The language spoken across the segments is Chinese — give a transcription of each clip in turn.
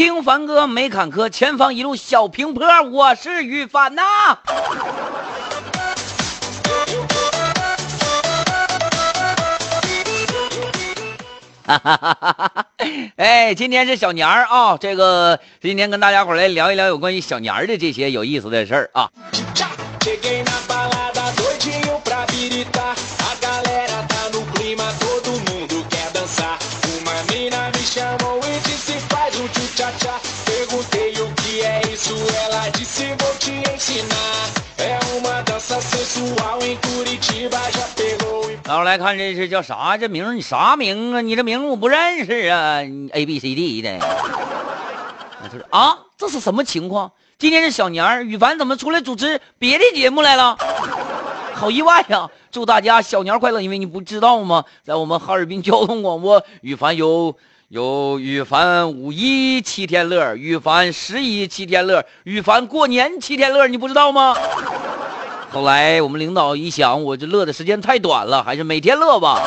听凡哥没坎坷，前方一路小平坡。我是雨凡呐。哈哈哈哈哈哈！哎，今天是小年儿啊，这个今天跟大家伙来聊一聊有关于小年儿的这些有意思的事儿啊。然后来看这是叫啥？这名你啥名啊？你这名我不认识啊！A B C D 的。他说啊，这是什么情况？今天是小年儿，羽凡怎么出来主持别的节目来了？好意外呀！祝大家小年快乐！因为你不知道吗？在我们哈尔滨交通广播，羽凡有有羽凡五一七天乐，羽凡十一七天乐，羽凡过年七天乐，你不知道吗？后来我们领导一想，我这乐的时间太短了，还是每天乐吧。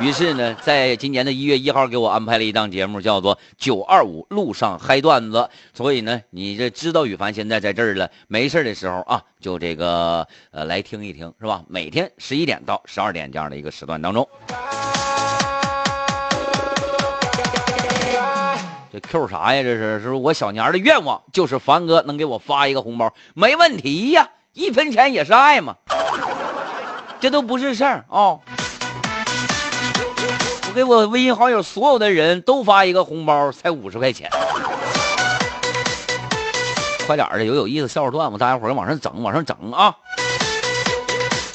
于是呢，在今年的一月一号给我安排了一档节目，叫做《九二五路上嗨段子》。所以呢，你这知道羽凡现在在这儿了，没事的时候啊，就这个呃来听一听，是吧？每天十一点到十二点这样的一个时段当中。这 Q 啥呀？这是是我小年的愿望，就是凡哥能给我发一个红包，没问题呀。一分钱也是爱嘛，这都不是事儿啊！我给我微信好友所有的人都发一个红包，才五十块钱。快点的，有有意思笑话段子，大家伙儿往上整，往上整啊！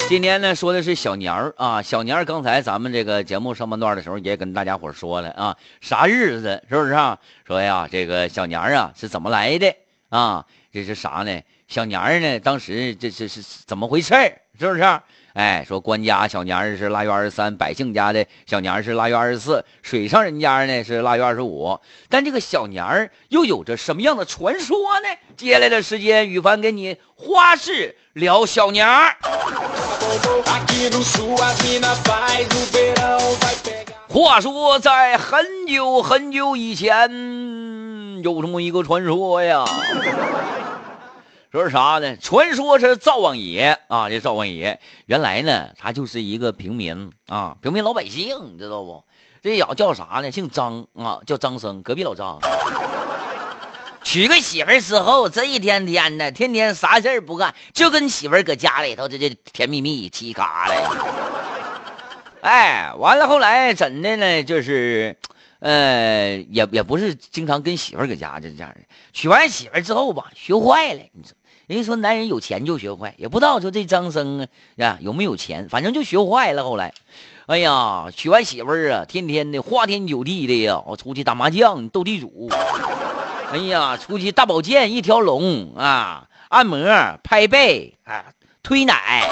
今天呢，说的是小年儿啊，小年儿。刚才咱们这个节目上半段的时候，也跟大家伙说了啊，啥日子是不是啊？说呀，这个小年儿啊是怎么来的啊？这是啥呢？小年儿呢？当时这是是怎么回事是不是？哎，说官家小年儿是腊月二十三，百姓家的小年儿是腊月二十四，水上人家呢是腊月二十五。但这个小年儿又有着什么样的传说呢？接下来的时间，羽凡给你花式聊小年儿。话说，在很久很久以前，有这么一个传说呀。说是啥呢？传说是灶王爷啊，这灶王爷原来呢，他就是一个平民啊，平民老百姓，你知道不？这叫叫啥呢？姓张啊，叫张生，隔壁老张。娶个媳妇儿之后，这一天天的，天天啥事儿不干，就跟媳妇儿搁家里头这这甜蜜蜜、七嘎的。哎，完了后来怎的呢？就是，呃，也也不是经常跟媳妇搁家这这样的。娶完媳妇之后吧，学坏了，你说。人家说男人有钱就学坏，也不知道说这张生啊呀有没有钱，反正就学坏了。后来，哎呀，娶完媳妇儿啊，天天的花天酒地的呀，我出去打麻将、斗地主，哎呀，出去大保健一条龙啊，按摩、拍背、啊、推奶，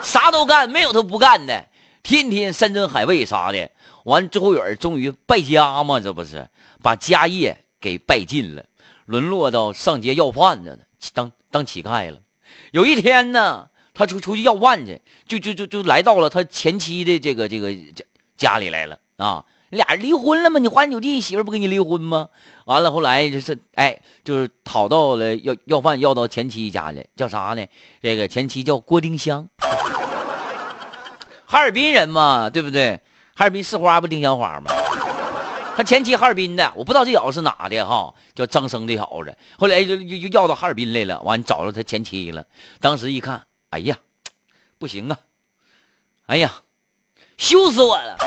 啥都干，没有他不干的。天天山珍海味啥的，完最后人终于败家嘛，这不是把家业给败尽了，沦落到上街要饭的。当当乞丐了，有一天呢，他出出去要饭去，就就就就来到了他前妻的这个这个家家里来了啊！俩人离婚了吗？你花天酒地，媳妇不跟你离婚吗？完了后来就是哎，就是讨到了要要饭要到前妻家里，叫啥呢？这个前妻叫郭丁香，哈尔滨人嘛，对不对？哈尔滨市花不丁香花吗？他前妻哈尔滨的，我不知道这小子是哪的哈，叫张生这小子。后来就就就要到哈尔滨来了，完找着他前妻了。当时一看，哎呀，不行啊！哎呀，羞死我了！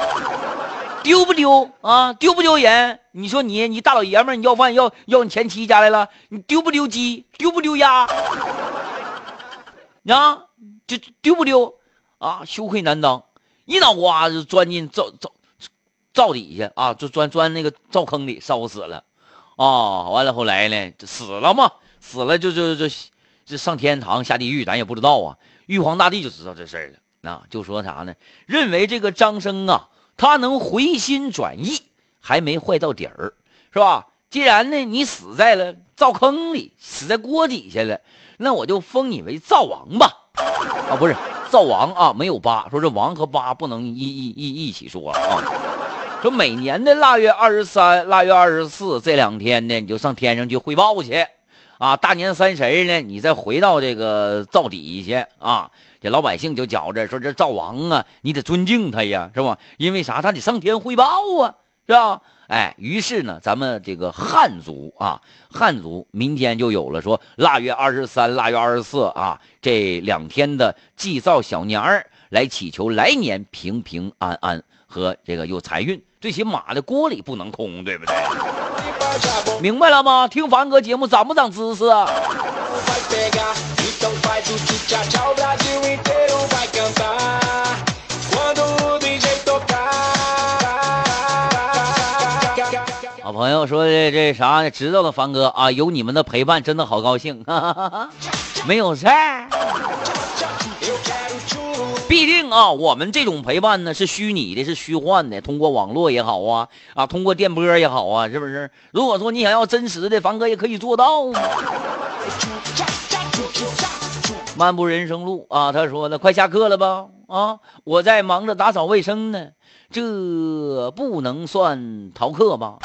丢不丢啊？丢不丢人？你说你你大老爷们，你要饭要要你前妻家来了，你丢不丢鸡？丢不丢鸭？啊，就丢不丢啊？羞愧难当，一脑瓜子钻进灶灶。灶底下啊，就钻钻那个灶坑里烧死了，啊，完了后来呢，就死了嘛，死了就就就就上天堂下地狱，咱也不知道啊。玉皇大帝就知道这事儿了，啊，就说啥呢？认为这个张生啊，他能回心转意，还没坏到底儿，是吧？既然呢你死在了灶坑里，死在锅底下了，那我就封你为灶王吧，啊，不是灶王啊，没有八，说这王和八不能一一一一起说啊。说每年的腊月二十三、腊月二十四这两天呢，你就上天上去汇报去，啊，大年三十呢，你再回到这个灶底去啊。这老百姓就觉着说这灶王啊，你得尊敬他呀，是吧？因为啥？他得上天汇报啊，是吧？哎，于是呢，咱们这个汉族啊，汉族明天就有了说腊月二十三、腊月二十四啊这两天的祭灶小年儿，来祈求来年平平安安和这个有财运，最起码的锅里不能空，对不对？明白了吗？听凡哥节目长不长知识啊？朋友说这这啥？知道了，凡哥啊，有你们的陪伴，真的好高兴。哈哈哈没有事儿，必定啊，我们这种陪伴呢是虚拟的，是虚幻的，通过网络也好啊，啊，通过电波也好啊，是不是？如果说你想要真实的，凡哥也可以做到。漫步人生路啊，他说的，快下课了吧？啊，我在忙着打扫卫生呢，这不能算逃课吧？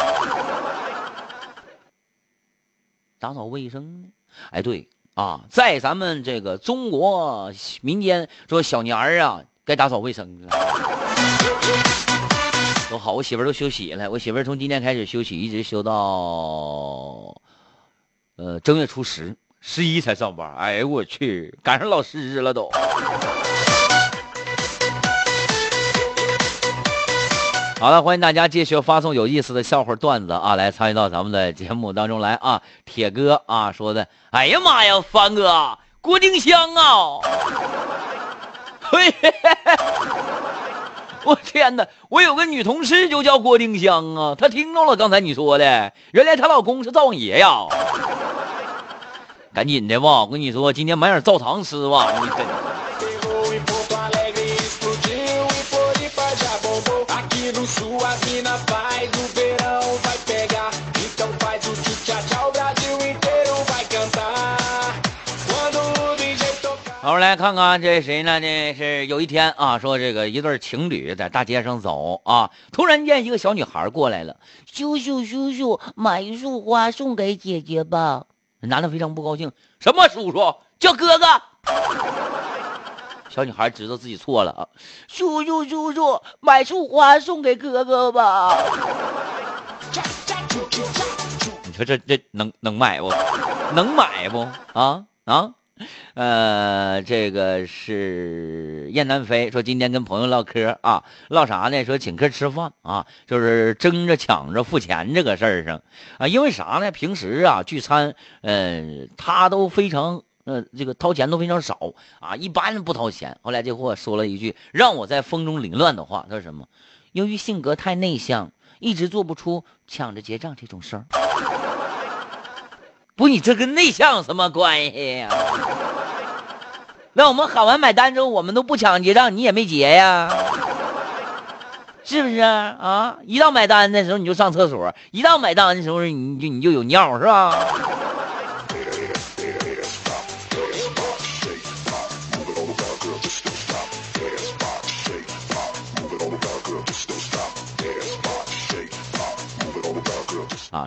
打扫卫生？哎，对啊，在咱们这个中国民间说小年儿啊，该打扫卫生了。都好，我媳妇儿都休息了。我媳妇儿从今天开始休息，一直休到呃正月初十、十一才上班。哎呦我去，赶上老师了都。好了，欢迎大家继续发送有意思的笑话段子啊，来参与到咱们的节目当中来啊！铁哥啊说的，哎呀妈呀，凡哥，郭丁香啊！嘿，我天哪，我有个女同事就叫郭丁香啊，她听到了刚才你说的，原来她老公是灶王爷呀！赶紧的吧，我跟你说，今天买点灶糖吃吧，你真。好，来看看这谁呢？这是有一天啊，说这个一对情侣在大街上走啊，突然间一个小女孩过来了，叔叔叔叔，买一束花送给姐姐吧。男的非常不高兴，什么叔叔叫哥哥？小女孩知道自己错了啊，叔叔叔叔，买束花送给哥哥吧。你说这这能能买不？能买不？啊啊？呃，这个是燕南飞说今天跟朋友唠嗑啊，唠啥呢？说请客吃饭啊，就是争着抢着付钱这个事儿上啊。因为啥呢？平时啊聚餐，嗯，他都非常呃这个掏钱都非常少啊，一般人不掏钱。后来这货说了一句让我在风中凌乱的话，他说什么？由于性格太内向，一直做不出抢着结账这种事儿。不，你这跟内向有什么关系呀？那我们喊完买单之后，我们都不抢结账，你也没结呀？是不是啊？一到买单的时候你就上厕所，一到买单的时候你就你就有尿是吧？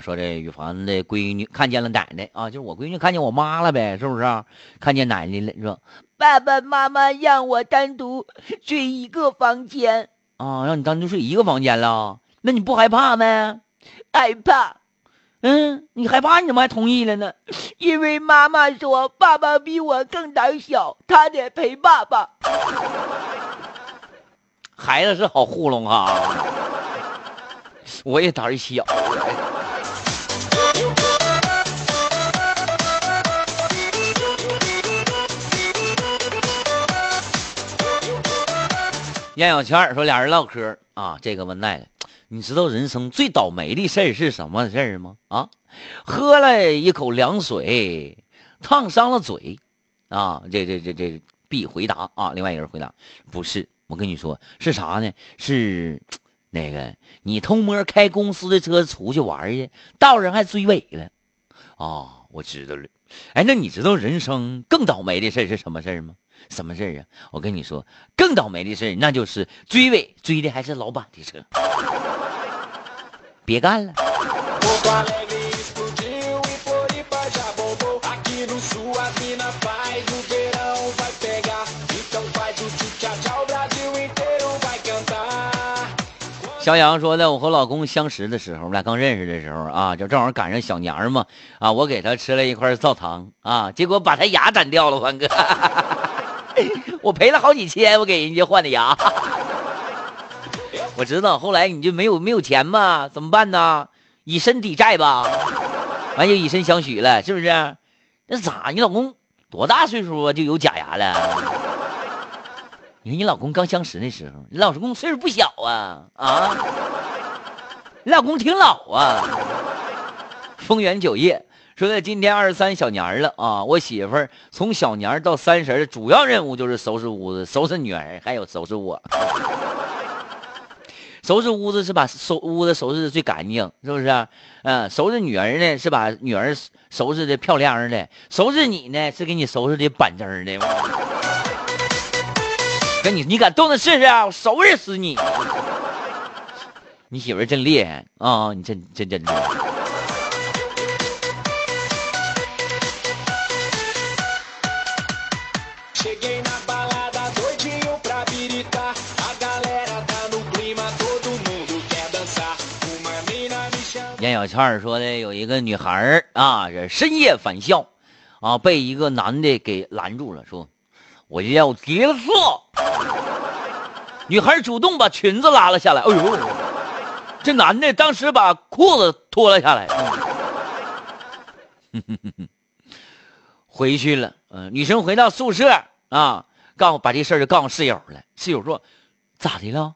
说这羽凡的闺女看见了奶奶啊，就是我闺女看见我妈了呗，是不是？看见奶奶了，说爸爸妈妈让我单独睡一个房间啊，让你单独睡一个房间了，那你不害怕吗？害怕。嗯，你害怕，你怎么还同意了呢？因为妈妈说爸爸比我更胆小，他得陪爸爸。孩子是好糊弄啊，我也胆小。燕小倩说：“俩人唠嗑啊，这个问那个，你知道人生最倒霉的事儿是什么事儿吗？啊，喝了一口凉水，烫伤了嘴，啊，这这这这 B 回答啊，另外一个人回答不是，我跟你说是啥呢？是那个你偷摸开公司的车出去玩去，道上还追尾了，啊，我知道了。哎，那你知道人生更倒霉的事是什么事吗？”什么事儿啊？我跟你说，更倒霉的事儿，那就是追尾追的还是老板的车。别干了。肖阳说的，我和老公相识的时候，我们俩刚认识的时候啊，就正好赶上小年嘛，啊，我给他吃了一块灶糖啊，结果把他牙斩掉了，欢哥，我赔了好几千，我给人家换的牙。我知道，后来你就没有没有钱嘛，怎么办呢？以身抵债吧，完就以身相许了，是不是？那咋？你老公多大岁数啊？就有假牙了？你看你老公刚相识那时候，你老公岁数不小啊啊！你老公挺老啊。丰源酒业说的今天二十三小年了啊，我媳妇儿从小年到三十的主要任务就是收拾屋子、收拾女儿，还有收拾我。收拾屋子是把收屋子收拾的最干净，是不是？嗯，收拾女儿呢是把女儿收拾的漂亮的，收拾你呢是给你收拾的板正的。跟你，你敢动他试试啊？我收拾死你！你媳妇真厉害啊！你真真真厉害。小倩说的，有一个女孩啊，这深夜返校，啊，被一个男的给拦住了，说。我要结束。女孩主动把裙子拉了下来。哎呦，这男的当时把裤子脱了下来。回去了。嗯，女生回到宿舍啊，告诉把这事儿就告诉室友了。室友说：“咋的了？”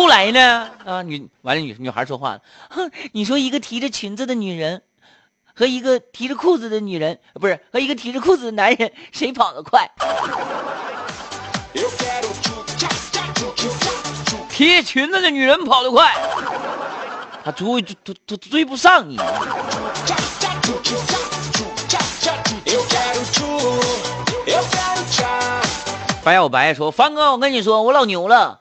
后来呢？啊，女完了，女女孩说话了。哼，你说一个提着裙子的女人。和一个提着裤子的女人，不是和一个提着裤子的男人，谁跑得快？提裙子的女人跑得快，他追追追追不上你。白小白说：“凡哥，我跟你说，我老牛了。”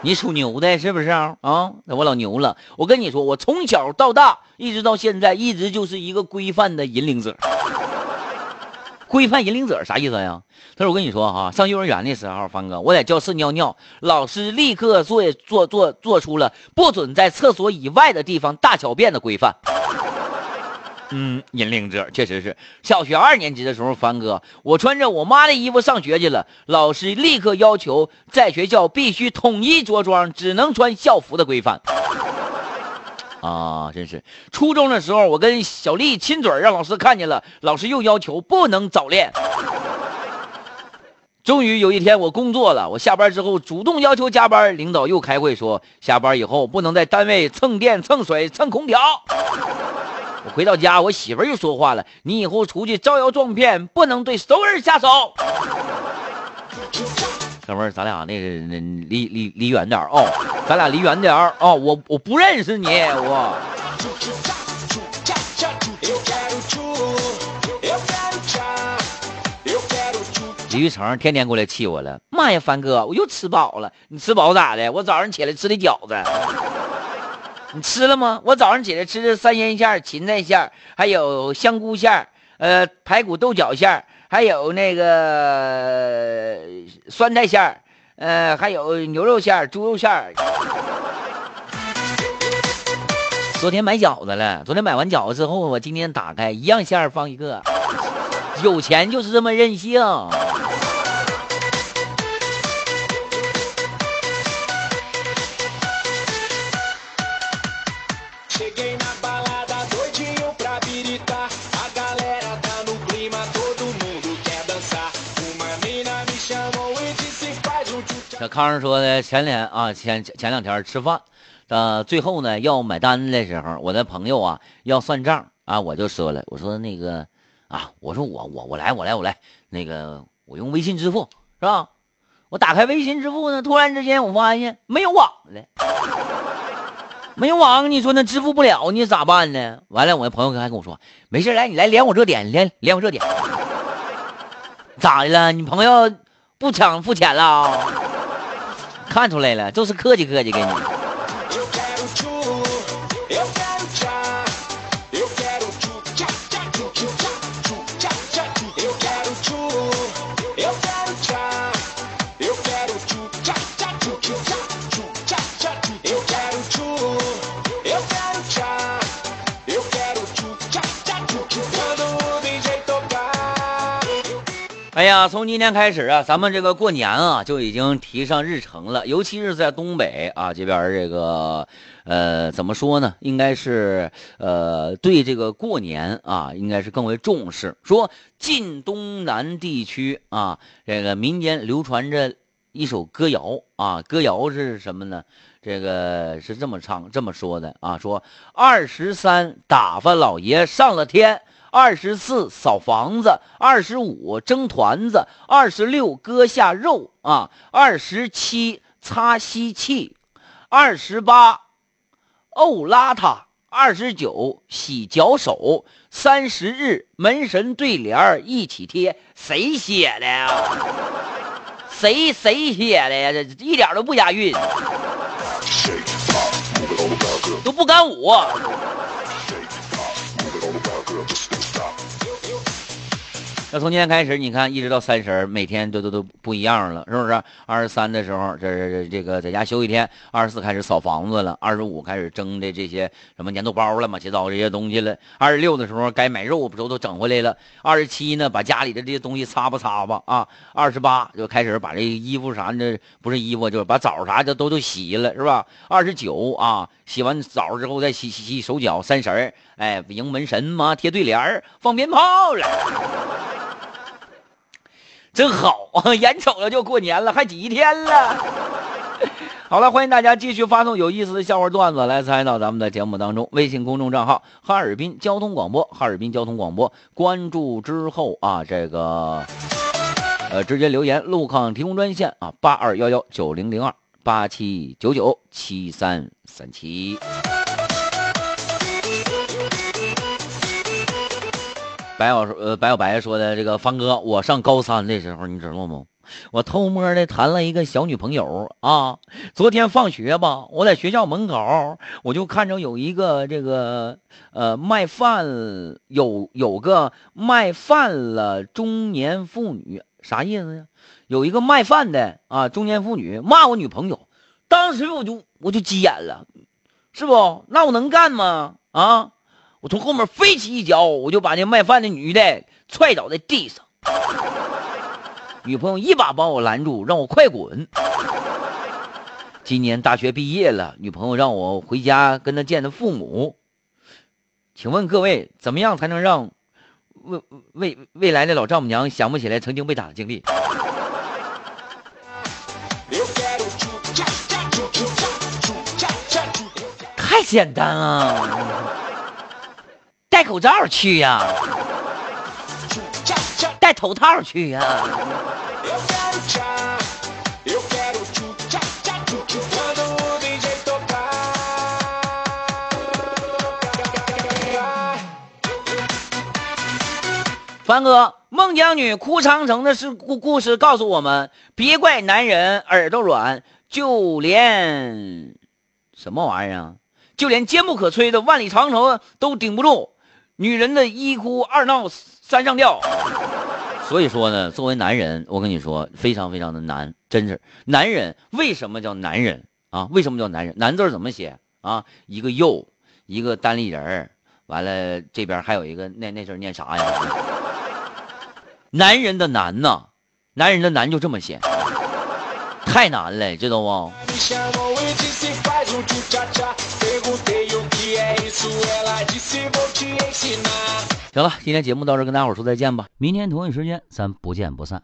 你属牛的，是不是啊？啊，那我老牛了。我跟你说，我从小到大，一直到现在，一直就是一个规范的引领者。规范引领者啥意思呀？他说：“我跟你说哈，上幼儿园的时候，凡哥，我在教室尿尿，老师立刻做做做做出了不准在厕所以外的地方大小便的规范。”嗯，引领者确实是。小学二年级的时候，凡哥，我穿着我妈的衣服上学去了，老师立刻要求在学校必须统一着装，只能穿校服的规范。啊，真是。初中的时候，我跟小丽亲嘴，让老师看见了，老师又要求不能早恋。终于有一天，我工作了，我下班之后主动要求加班，领导又开会说，下班以后不能在单位蹭电、蹭水、蹭空调。我回到家，我媳妇又说话了：“你以后出去招摇撞骗，不能对熟人下手。”哥们儿，咱俩那个那离离离远点哦，咱俩离远点哦，我我不认识你，我。李玉成天天过来气我了，妈呀，凡哥，我又吃饱了，你吃饱咋的？我早上起来吃的饺子。你吃了吗？我早上起来吃的三鲜馅、芹菜馅，还有香菇馅，呃，排骨豆角馅，还有那个酸菜馅，呃，还有牛肉馅、猪肉馅。昨天买饺子了，昨天买完饺子之后，我今天打开一样馅放一个。有钱就是这么任性。小康说的前两啊前前两天吃饭，呃，最后呢要买单的时候，我的朋友啊要算账啊，我就说了，我说那个啊，我说我我我来我来我来，那个我用微信支付是吧？我打开微信支付呢，突然之间我发现没有网了，没有网，你说那支付不了，你咋办呢？完了，我的朋友还跟我说，没事来你来连我这点，连连我这点，咋的了？你朋友不抢付钱了？看出来了，就是客气客气给你。哎呀，从今天开始啊，咱们这个过年啊就已经提上日程了，尤其是在东北啊这边这个，呃，怎么说呢？应该是呃，对这个过年啊，应该是更为重视。说晋东南地区啊，这个民间流传着一首歌谣啊，歌谣是什么呢？这个是这么唱这么说的啊，说二十三打发老爷上了天。二十四扫房子，二十五蒸团子，二十六割下肉啊，二十七擦吸气，二十八沤邋遢，二十九洗脚手，三十日门神对联一起贴。谁写的呀？谁谁写的呀？这一点都不押韵，都不敢舞。那从今天开始，你看一直到三十，每天都都都不一样了，是不是？二十三的时候，这这这个在家休一天；二十四开始扫房子了；二十五开始蒸的这些什么粘豆包了、马七糟这些东西了；二十六的时候该买肉不都都整回来了；二十七呢，把家里的这些东西擦吧擦吧啊；二十八就开始把这衣服啥的，不是衣服，就是把澡啥的都都洗了，是吧？二十九啊，洗完澡之后再洗洗洗手脚；三十哎，迎门神嘛，贴对联放鞭炮了。真好啊！眼瞅着就过年了，还几天了。好了，欢迎大家继续发送有意思的笑话段子来参与到咱们的节目当中。微信公众账号哈尔滨交通广播，哈尔滨交通广播，关注之后啊，这个呃，直接留言路况提供专线啊，八二幺幺九零零二八七九九七三三七。白小呃，白小白说的这个方哥，我上高三的时候，你知道吗？我偷摸的谈了一个小女朋友啊。昨天放学吧，我在学校门口，我就看着有一个这个呃卖饭有有个卖饭了中年妇女，啥意思呀？有一个卖饭的啊中年妇女骂我女朋友，当时我就我就急眼了，是不？那我能干吗？啊？我从后面飞起一脚，我就把那卖饭的女的踹倒在地上。女朋友一把把我拦住，让我快滚。今年大学毕业了，女朋友让我回家跟她见她父母。请问各位，怎么样才能让未未未来的老丈母娘想不起来曾经被打的经历？太简单了！戴口罩去呀，戴头套去呀。凡哥，孟姜女哭长城的是故故事告诉我们：别怪男人耳朵软，就连什么玩意儿啊？就连坚不可摧的万里长城都顶不住。女人的一哭二闹三上吊，所以说呢，作为男人，我跟你说，非常非常的难，真是。男人为什么叫男人啊？为什么叫男人？男字怎么写啊？一个又，一个单立人完了这边还有一个那那字念啥呀？男人的难呐，男人的难就这么些，太难了，知道不？行了，今天节目到这，跟大伙说再见吧。明天同一时间，咱不见不散。